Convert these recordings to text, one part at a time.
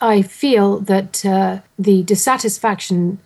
I feel that uh, the dissatisfaction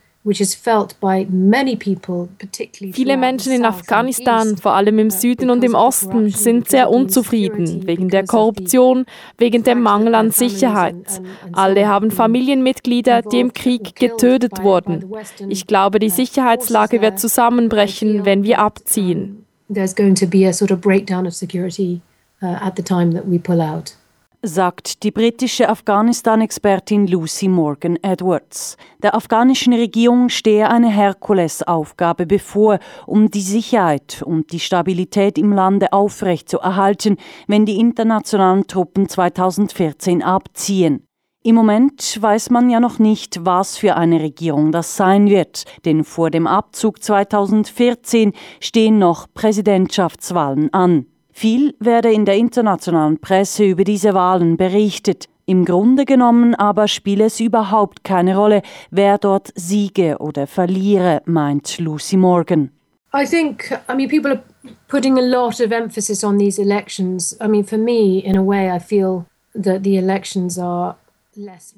Viele Menschen in Afghanistan, vor allem im Süden und im Osten, sind sehr unzufrieden wegen der Korruption, wegen dem Mangel an Sicherheit. Alle haben Familienmitglieder, die im Krieg getötet wurden. Ich glaube, die Sicherheitslage wird zusammenbrechen, wenn wir abziehen. There's going to be a sort of breakdown of security uh, at the time that we pull out sagt die britische Afghanistan-Expertin Lucy Morgan Edwards. Der afghanischen Regierung stehe eine Herkulesaufgabe bevor, um die Sicherheit und die Stabilität im Lande aufrechtzuerhalten, wenn die internationalen Truppen 2014 abziehen. Im Moment weiß man ja noch nicht, was für eine Regierung das sein wird, denn vor dem Abzug 2014 stehen noch Präsidentschaftswahlen an. Viel werde in der internationalen Presse über diese Wahlen berichtet. Im Grunde genommen aber spiele es überhaupt keine Rolle, wer dort siege oder verliere, meint Lucy Morgan. I think, I mean, people are putting a lot of emphasis on these elections. I mean, for me, in a way, I feel that the elections are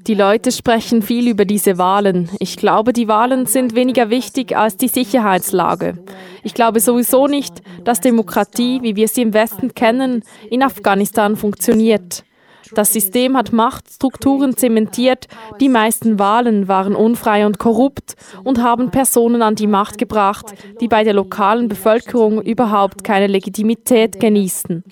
die Leute sprechen viel über diese Wahlen. Ich glaube, die Wahlen sind weniger wichtig als die Sicherheitslage. Ich glaube sowieso nicht, dass Demokratie, wie wir sie im Westen kennen, in Afghanistan funktioniert. Das System hat Machtstrukturen zementiert, die meisten Wahlen waren unfrei und korrupt und haben Personen an die Macht gebracht, die bei der lokalen Bevölkerung überhaupt keine Legitimität genießen.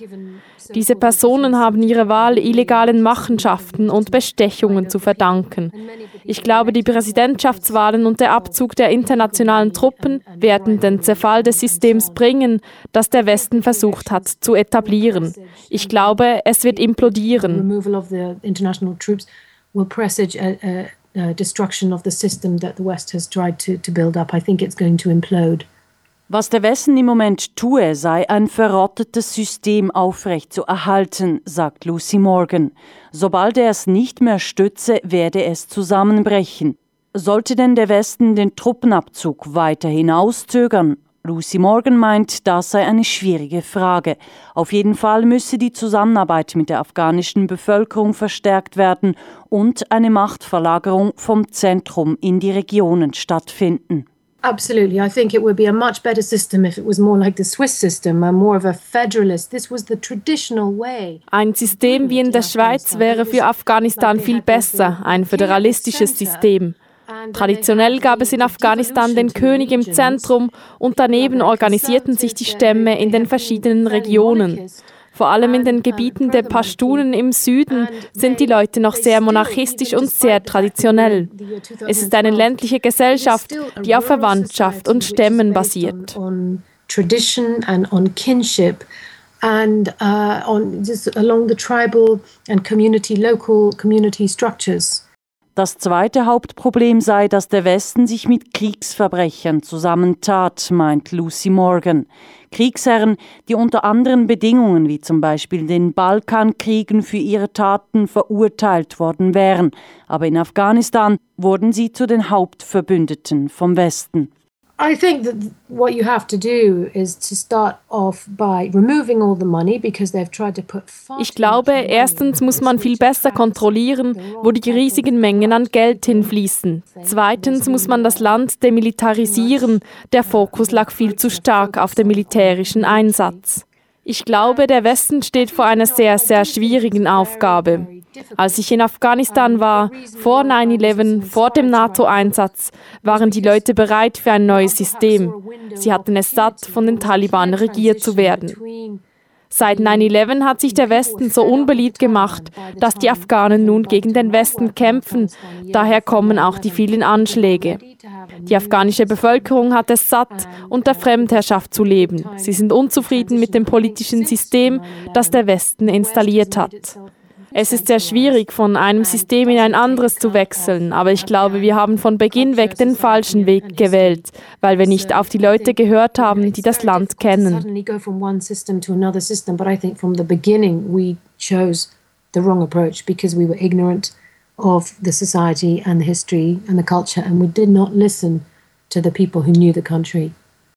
Diese Personen haben ihre Wahl illegalen Machenschaften und Bestechungen zu verdanken. Ich glaube, die Präsidentschaftswahlen und der Abzug der internationalen Truppen werden den Zerfall des Systems bringen, das der Westen versucht hat zu etablieren. Ich glaube, es wird implodieren. Destruction of the system that the West has tried to, to build up. I think it's going to implode. Was der Westen im Moment tue, sei ein verrottetes System aufrecht zu erhalten, sagt Lucy Morgan. Sobald er es nicht mehr stütze, werde es zusammenbrechen. Sollte denn der Westen den Truppenabzug weiter hinauszögern? Lucy Morgan meint, das sei eine schwierige Frage. Auf jeden Fall müsse die Zusammenarbeit mit der afghanischen Bevölkerung verstärkt werden und eine Machtverlagerung vom Zentrum in die Regionen stattfinden. Absolutely. I think it would be a much better system if it was more like the Swiss system, more of a federalist. This was the traditional way. Ein System wie in der Schweiz wäre für Afghanistan viel besser, ein föderalistisches System. Traditionell gab es in Afghanistan den König im Zentrum und daneben organisierten sich die Stämme in den verschiedenen Regionen. Vor allem in den Gebieten der Pashtunen im Süden sind die Leute noch sehr monarchistisch und sehr traditionell. Es ist eine ländliche Gesellschaft, die auf Verwandtschaft und Stämmen basiert. Tradition and on kinship and uh, on just along the tribal and community, local community structures. Das zweite Hauptproblem sei, dass der Westen sich mit Kriegsverbrechern zusammentat, meint Lucy Morgan. Kriegsherren, die unter anderen Bedingungen wie zum Beispiel den Balkankriegen für ihre Taten verurteilt worden wären, aber in Afghanistan wurden sie zu den Hauptverbündeten vom Westen. I think that what you have to do is to start off by removing all the money because they've tried to put Ich glaube, erstens muss man viel besser kontrollieren, wo die riesigen Mengen an Geld hinfließen. Zweitens muss man das Land demilitarisieren. Der Fokus lag viel zu stark auf dem militärischen Einsatz. Ich glaube, der Westen steht vor einer sehr, sehr schwierigen Aufgabe. Als ich in Afghanistan war, vor 9-11, vor dem NATO-Einsatz, waren die Leute bereit für ein neues System. Sie hatten es satt, von den Taliban regiert zu werden. Seit 9-11 hat sich der Westen so unbeliebt gemacht, dass die Afghanen nun gegen den Westen kämpfen. Daher kommen auch die vielen Anschläge. Die afghanische Bevölkerung hat es satt, unter Fremdherrschaft zu leben. Sie sind unzufrieden mit dem politischen System, das der Westen installiert hat. Es ist sehr schwierig, von einem System in ein anderes zu wechseln, aber ich glaube, wir haben von Beginn weg den falschen Weg gewählt, weil wir nicht auf die Leute gehört haben, die das Land kennen. Of the society and the history and the culture, and we did not listen to the people who knew the country.